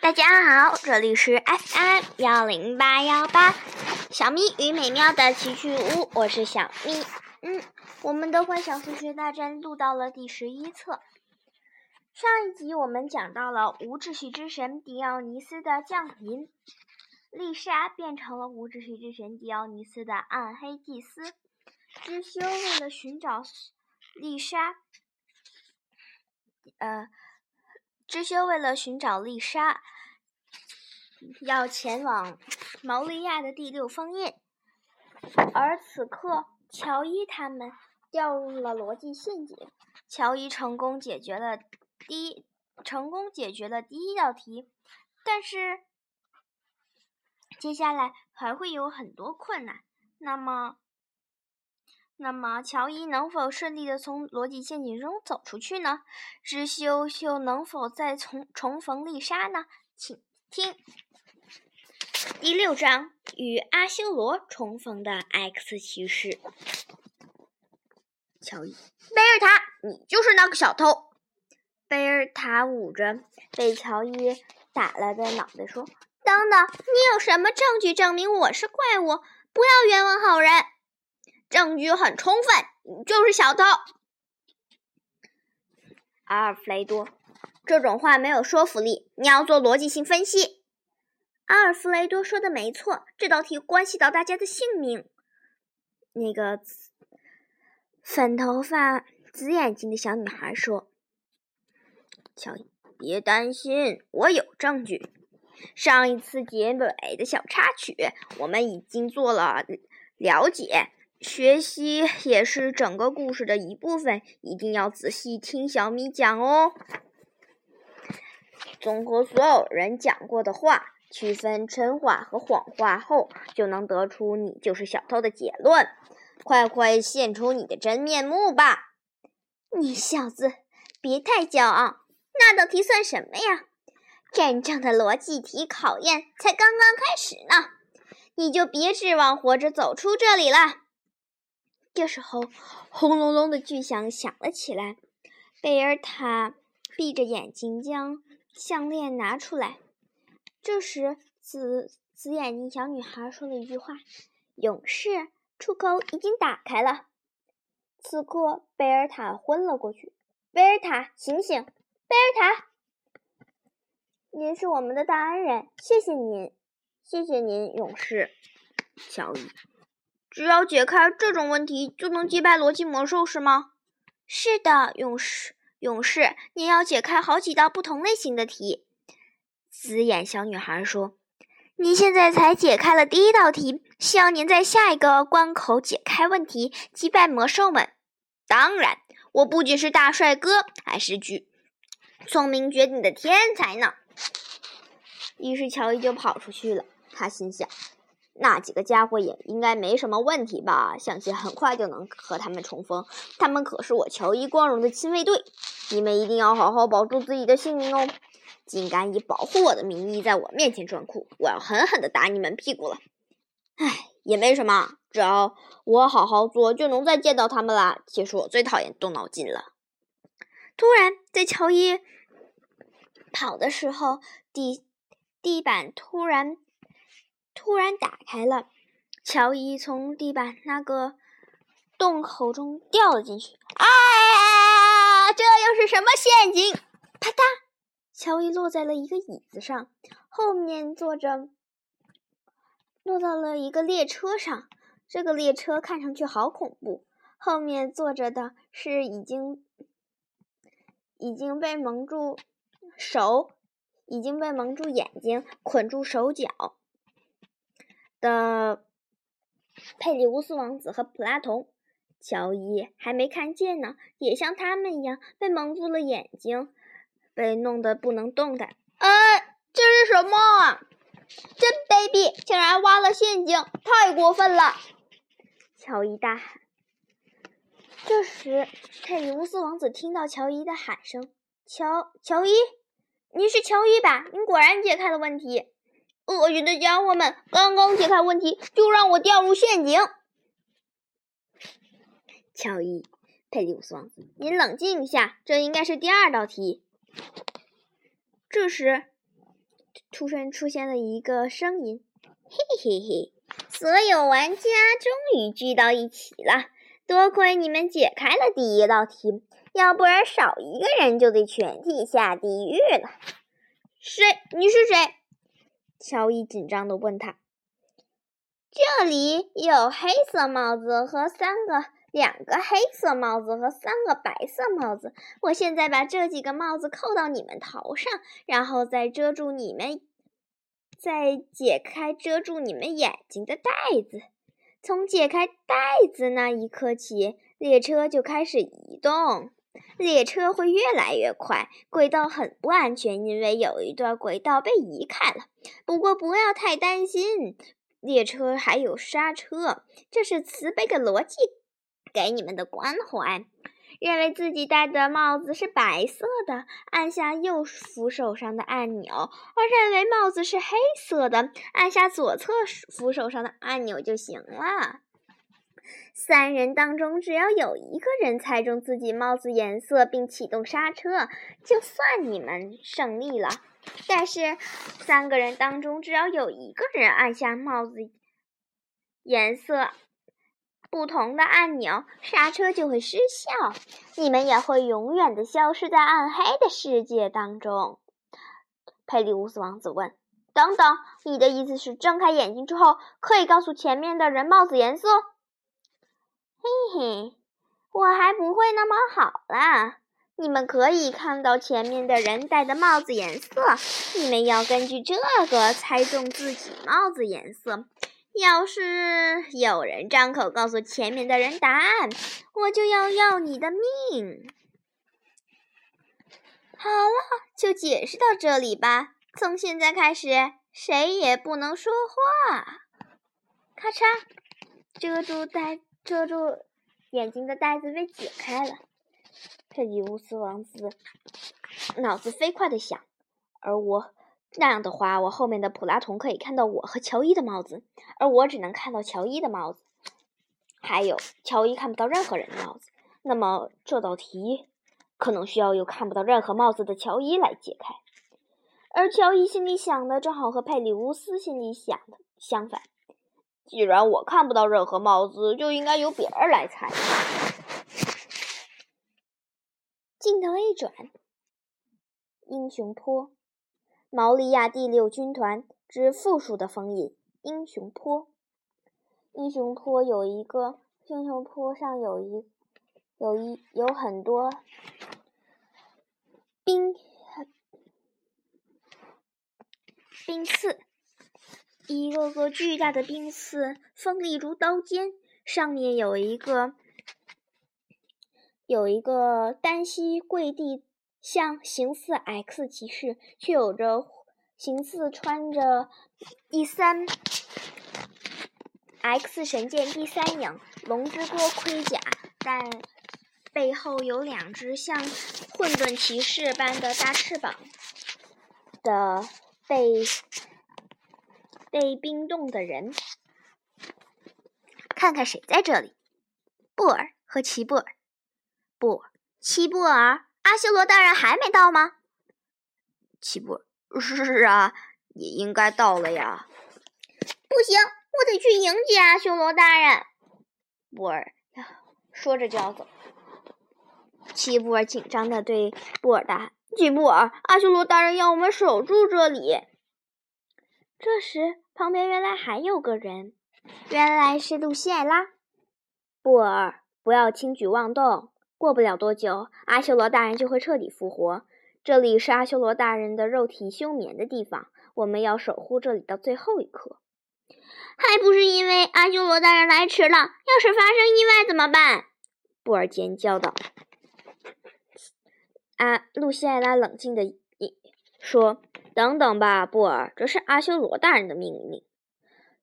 大家好，这里是 FM 幺零八幺八，小咪与美妙的奇趣屋，我是小咪。嗯，我们的幻想数学大战录到了第十一册。上一集我们讲到了无秩序之神迪奥尼斯的降临，丽莎变成了无秩序之神迪奥尼斯的暗黑祭司。知修为了寻找丽莎，呃。知修为了寻找丽莎，要前往毛利亚的第六封印，而此刻乔伊他们掉入了逻辑陷阱。乔伊成功解决了第一，成功解决了第一道题，但是接下来还会有很多困难。那么。那么，乔伊能否顺利的从逻辑陷阱中走出去呢？知修又能否再重重逢丽莎呢？请听第六章与阿修罗重逢的 X 骑士。乔伊，贝尔塔，你就是那个小偷！贝尔塔捂着被乔伊打了的脑袋说：“等等，你有什么证据证明我是怪物？不要冤枉好人！”证据很充分，就是小偷，阿尔弗雷多。这种话没有说服力，你要做逻辑性分析。阿尔弗雷多说的没错，这道题关系到大家的性命。那个粉头发、紫眼睛的小女孩说：“乔伊，别担心，我有证据。上一次结尾的小插曲，我们已经做了了解。”学习也是整个故事的一部分，一定要仔细听小米讲哦。综合所有人讲过的话，区分真话和谎话后，就能得出你就是小偷的结论。快快现出你的真面目吧！你小子别太骄傲，那道题算什么呀？真正的逻辑题考验才刚刚开始呢，你就别指望活着走出这里了。这时候，轰隆隆的巨响响了起来。贝尔塔闭着眼睛将项链拿出来。这时，紫紫眼睛小女孩说了一句话：“勇士，出口已经打开了。”此刻，贝尔塔昏了过去。贝尔塔，醒醒！贝尔塔，您是我们的大恩人，谢谢您，谢谢您，勇士，小雨。只要解开这种问题，就能击败逻辑魔兽，是吗？是的，勇士，勇士，你要解开好几道不同类型的题。紫眼小女孩说：“你现在才解开了第一道题，希望您在下一个关口解开问题，击败魔兽们。当然，我不仅是大帅哥，还是具聪明绝顶的天才呢。”于是乔伊就跑出去了。他心想。那几个家伙也应该没什么问题吧？相信很快就能和他们重逢。他们可是我乔伊光荣的亲卫队，你们一定要好好保住自己的性命哦！竟敢以保护我的名义在我面前装酷，我要狠狠地打你们屁股了！唉，也没什么，只要我好好做，就能再见到他们啦。其实我最讨厌动脑筋了。突然，在乔伊跑的时候，地地板突然。突然打开了，乔伊从地板那个洞口中掉了进去。啊！这又是什么陷阱？啪嗒！乔伊落在了一个椅子上，后面坐着，落到了一个列车上。这个列车看上去好恐怖，后面坐着的是已经已经被蒙住手，已经被蒙住眼睛，捆住手脚。的佩里乌斯王子和普拉童，乔伊还没看见呢，也像他们一样被蒙住了眼睛，被弄得不能动弹。哎，这是什么？真卑鄙！竟然挖了陷阱，太过分了！乔伊大喊。这时，佩里乌斯王子听到乔伊的喊声：“乔，乔伊，你是乔伊吧？你果然解开了问题。”恶心的家伙们！刚刚解开问题，就让我掉入陷阱。乔伊，佩里乌斯王子，您冷静一下，这应该是第二道题。这时，突然出现了一个声音：“嘿嘿嘿！所有玩家终于聚到一起了，多亏你们解开了第一道题，要不然少一个人就得全体下地狱了。”“谁？你是谁？”乔伊紧张地问他。“这里有黑色帽子和三个。”两个黑色帽子和三个白色帽子，我现在把这几个帽子扣到你们头上，然后再遮住你们，再解开遮住你们眼睛的带子。从解开带子那一刻起，列车就开始移动。列车会越来越快，轨道很不安全，因为有一段轨道被移开了。不过不要太担心，列车还有刹车，这是慈悲的逻辑。给你们的关怀，认为自己戴的帽子是白色的，按下右扶手上的按钮；而认为帽子是黑色的，按下左侧扶手上的按钮就行了。三人当中，只要有一个人猜中自己帽子颜色并启动刹车，就算你们胜利了。但是，三个人当中，只要有一个人按下帽子颜色。不同的按钮，刹车就会失效，你们也会永远的消失在暗黑的世界当中。佩里乌斯王子问：“等等，你的意思是睁开眼睛之后可以告诉前面的人帽子颜色？”嘿，我还不会那么好啦。你们可以看到前面的人戴的帽子颜色，你们要根据这个猜中自己帽子颜色。要是有人张口告诉前面的人答案，我就要要你的命。好了，就解释到这里吧。从现在开始，谁也不能说话。咔嚓，遮住戴遮住眼睛的带子被解开了。佩里乌斯王子脑子飞快的想，而我。那样的话，我后面的普拉童可以看到我和乔伊的帽子，而我只能看到乔伊的帽子。还有，乔伊看不到任何人的帽子。那么这道题可能需要有看不到任何帽子的乔伊来解开。而乔伊心里想的正好和佩里乌斯心里想的相反。既然我看不到任何帽子，就应该由别人来猜。镜头一转，英雄坡。毛利亚第六军团之复数的封印，英雄坡。英雄坡有一个，英雄坡上有一，有一有很多冰冰刺，一个个巨大的冰刺锋利如刀尖，上面有一个有一个单膝跪地。像形似 X 骑士，却有着形似穿着第三 X 神剑第三影龙之锅盔甲，但背后有两只像混沌骑士般的大翅膀的被被冰冻的人。看看谁在这里？布尔和齐布尔。布尔，齐布尔。阿修罗大人还没到吗？齐布尔，是啊，也应该到了呀。不行，我得去迎接阿修罗大人。布尔说着就要走。齐布尔紧张的对布尔大喊：“齐布尔，阿修罗大人要我们守住这里。”这时，旁边原来还有个人，原来是露西艾拉。布尔，不要轻举妄动。过不了多久，阿修罗大人就会彻底复活。这里是阿修罗大人的肉体休眠的地方，我们要守护这里到最后一刻。还不是因为阿修罗大人来迟了？要是发生意外怎么办？布尔尖叫道。啊，露西艾拉冷静的说：“等等吧，布尔，这是阿修罗大人的命令。”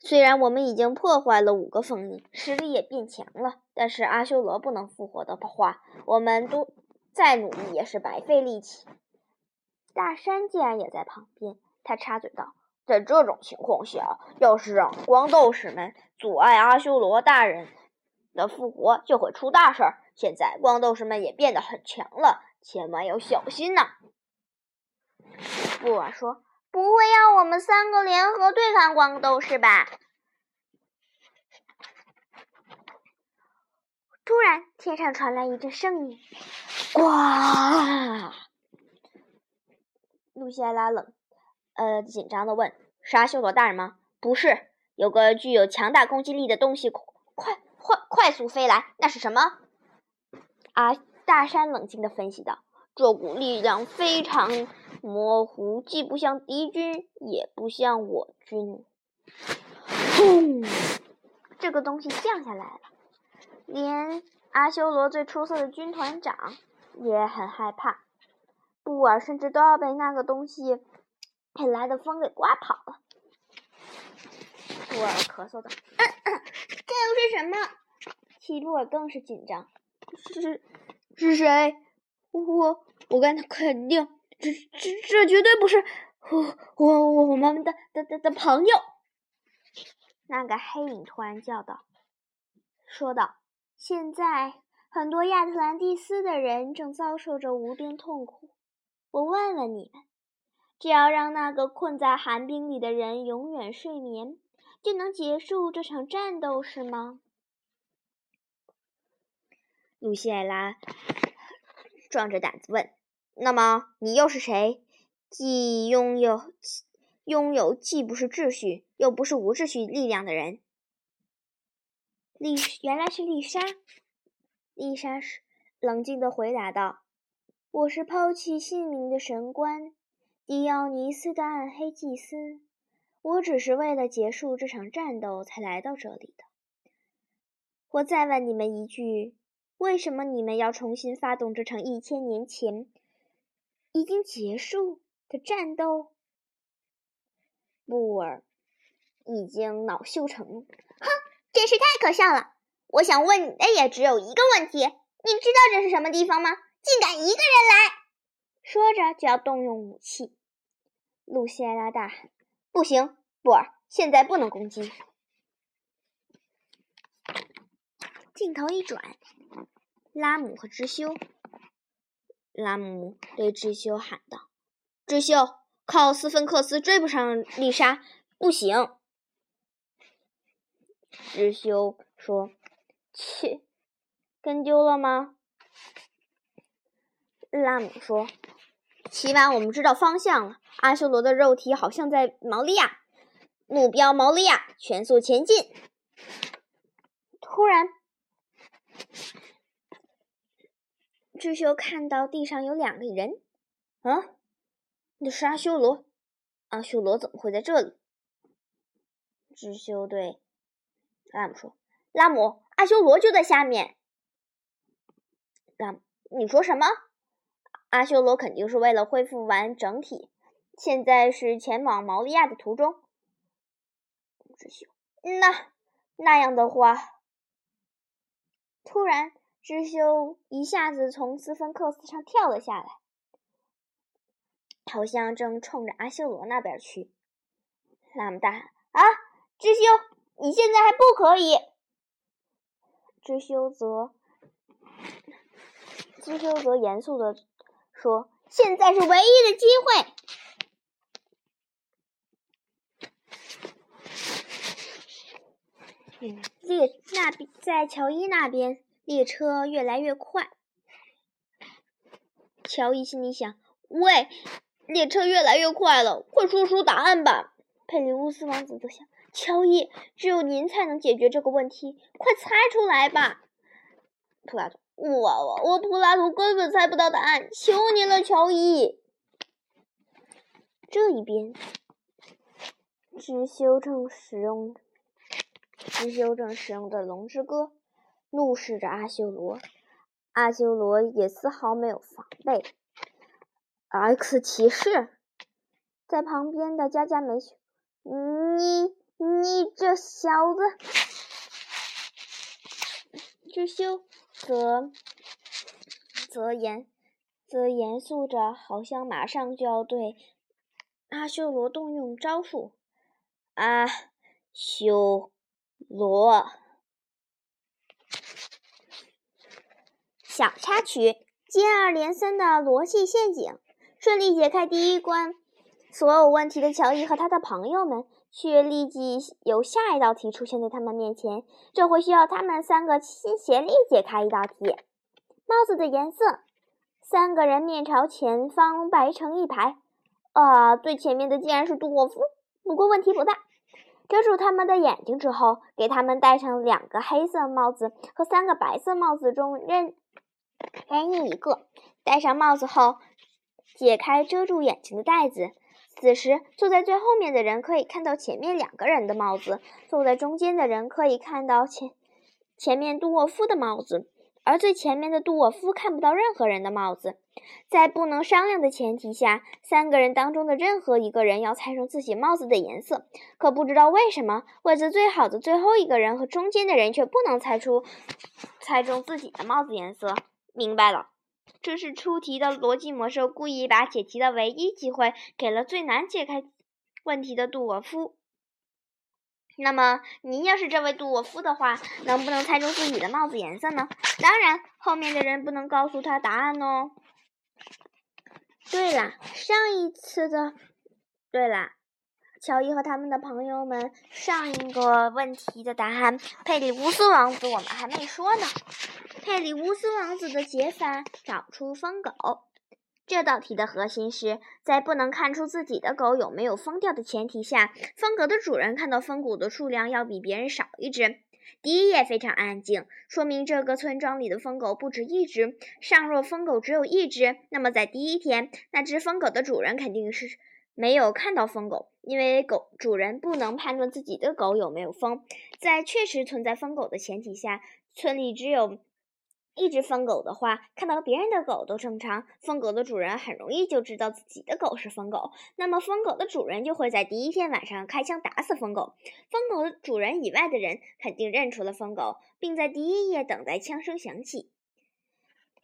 虽然我们已经破坏了五个封印，实力也变强了，但是阿修罗不能复活的话，我们都再努力也是白费力气。大山竟然也在旁边，他插嘴道：“在这种情况下，要是让光斗士们阻碍阿修罗大人的复活，就会出大事儿。现在光斗士们也变得很强了，千万要小心呐。”布瓦说：“不会要我们三个联合对抗光斗士吧？突然，天上传来一阵声音：“呱！”露西艾拉冷，呃，紧张的问：“是阿修罗大人吗？”“不是，有个具有强大攻击力的东西快快快速飞来，那是什么？”啊，大山冷静的分析道：“这股力量非常模糊，既不像敌军，也不像我军。”轰！这个东西降下来了。连阿修罗最出色的军团长也很害怕，布尔甚至都要被那个东西引来的风给刮跑了。布尔咳嗽道：“这又是什么？”齐布尔更是紧张：“是是谁？我我敢肯定，这这这绝对不是我我我们的的的的朋友。”那个黑影突然叫道：“说道。”现在，很多亚特兰蒂斯的人正遭受着无边痛苦。我问问你们：只要让那个困在寒冰里的人永远睡眠，就能结束这场战斗，是吗？露西艾拉壮着胆子问：“那么，你又是谁？既拥有拥有既不是秩序，又不是无秩序力量的人？”丽原来是丽莎，丽莎是冷静的回答道：“我是抛弃性命的神官，迪奥尼斯的暗黑祭司。我只是为了结束这场战斗才来到这里的。我再问你们一句：为什么你们要重新发动这场一千年前已经结束的战斗？”布尔已经恼羞成怒，哼！真是太可笑了！我想问你的也只有一个问题：你知道这是什么地方吗？竟敢一个人来！说着就要动用武器。露西艾拉大喊：“不行，布尔，现在不能攻击！”镜头一转，拉姆和知修。拉姆对智修喊道：“智修，靠斯芬克斯追不上丽莎，不行。”智修说：“切，跟丢了吗？”拉姆说：“起码我们知道方向了。阿修罗的肉体好像在毛利亚，目标毛利亚，全速前进。”突然，智修看到地上有两个人。啊，那是阿修罗！阿修罗怎么会在这里？智修对。拉姆说：“拉姆，阿修罗就在下面。”拉姆，你说什么？阿修罗肯定是为了恢复完整体，现在是前往毛利亚的途中。知修，那那样的话，突然，知修一下子从斯芬克斯上跳了下来，好像正冲着阿修罗那边去。拉姆大喊：“啊，知修！”你现在还不可以，知修则知修则严肃的说：“现在是唯一的机会。”列那边在乔伊那边，列车越来越快。乔伊心里想：“喂，列车越来越快了，快说出答案吧。”佩里乌斯王子则想。乔伊，只有您才能解决这个问题，快猜出来吧！普拉图，我我我普拉图根本猜不到答案，求您了，乔伊。这一边，知修正使用知修正使用的龙之歌，怒视着阿修罗，阿修罗也丝毫没有防备。X 骑士在旁边的加加梅雪，你。你这小子，知修则则严则严肃着，好像马上就要对阿修罗动用招数。阿修罗，小插曲：接二连三的逻辑陷阱，顺利解开第一关。所有问题的乔伊和他的朋友们却立即有下一道题出现在他们面前。这回需要他们三个齐心协力解开一道题。帽子的颜色，三个人面朝前方排成一排。啊，最前面的竟然是杜沃夫。不过问题不大，遮住他们的眼睛之后，给他们戴上两个黑色帽子和三个白色帽子中任给你一个。戴上帽子后，解开遮住眼睛的带子。此时，坐在最后面的人可以看到前面两个人的帽子，坐在中间的人可以看到前前面杜沃夫的帽子，而最前面的杜沃夫看不到任何人的帽子。在不能商量的前提下，三个人当中的任何一个人要猜中自己帽子的颜色。可不知道为什么，位置最好的最后一个人和中间的人却不能猜出猜中自己的帽子颜色。明白了。这是出题的逻辑魔兽故意把解题的唯一机会给了最难解开问题的杜沃夫。那么，您要是这位杜沃夫的话，能不能猜中自己的帽子颜色呢？当然，后面的人不能告诉他答案哦。对了，上一次的，对了。乔伊和他们的朋友们，上一个问题的答案，佩里乌斯王子，我们还没说呢。佩里乌斯王子的解法：找出疯狗。这道题的核心是在不能看出自己的狗有没有疯掉的前提下，疯狗的主人看到疯狗的数量要比别人少一只。第一页非常安静，说明这个村庄里的疯狗不止一只。尚若疯狗只有一只，那么在第一天，那只疯狗的主人肯定是。没有看到疯狗，因为狗主人不能判断自己的狗有没有疯。在确实存在疯狗的前提下，村里只有一只疯狗的话，看到别人的狗都正常，疯狗的主人很容易就知道自己的狗是疯狗。那么疯狗的主人就会在第一天晚上开枪打死疯狗。疯狗的主人以外的人肯定认出了疯狗，并在第一夜等待枪声响起。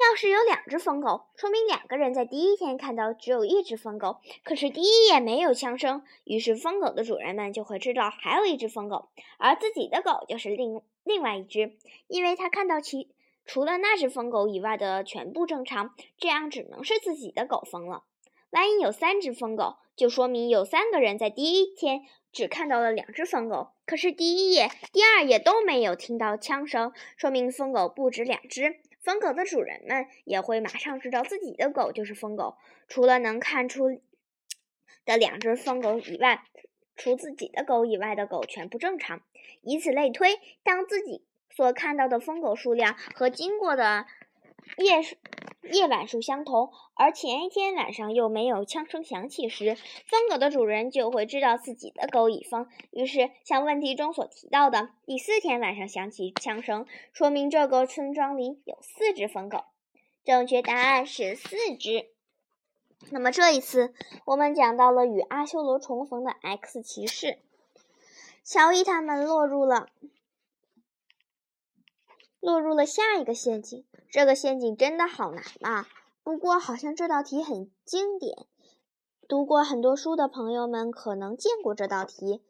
要是有两只疯狗，说明两个人在第一天看到只有一只疯狗。可是第一夜没有枪声，于是疯狗的主人们就会知道还有一只疯狗，而自己的狗就是另另外一只，因为他看到其除了那只疯狗以外的全部正常，这样只能是自己的狗疯了。万一有三只疯狗，就说明有三个人在第一天只看到了两只疯狗，可是第一夜、第二夜都没有听到枪声，说明疯狗不止两只。疯狗的主人们也会马上知道自己的狗就是疯狗。除了能看出的两只疯狗以外，除自己的狗以外的狗全部正常。以此类推，当自己所看到的疯狗数量和经过的夜夜晚数相同，而前一天晚上又没有枪声响起时，疯狗的主人就会知道自己的狗已疯。于是，像问题中所提到的，第四天晚上响起枪声，说明这个村庄里有四只疯狗。正确答案是四只。那么这一次，我们讲到了与阿修罗重逢的 X 骑士，乔伊他们落入了。落入了下一个陷阱，这个陷阱真的好难啊！不过好像这道题很经典，读过很多书的朋友们可能见过这道题。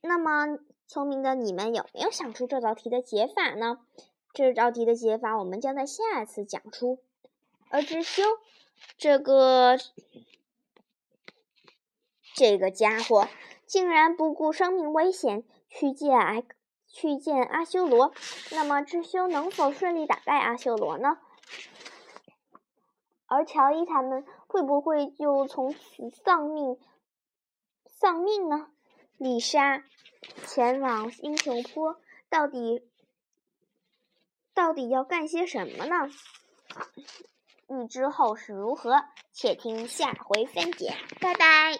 那么聪明的你们有没有想出这道题的解法呢？这道题的解法我们将在下一次讲出。而知修这个这个家伙竟然不顾生命危险去见 X。去见阿修罗，那么智修能否顺利打败阿修罗呢？而乔伊他们会不会就从此丧命？丧命呢？丽莎前往英雄坡，到底到底要干些什么呢？欲知后事如何，且听下回分解。拜拜。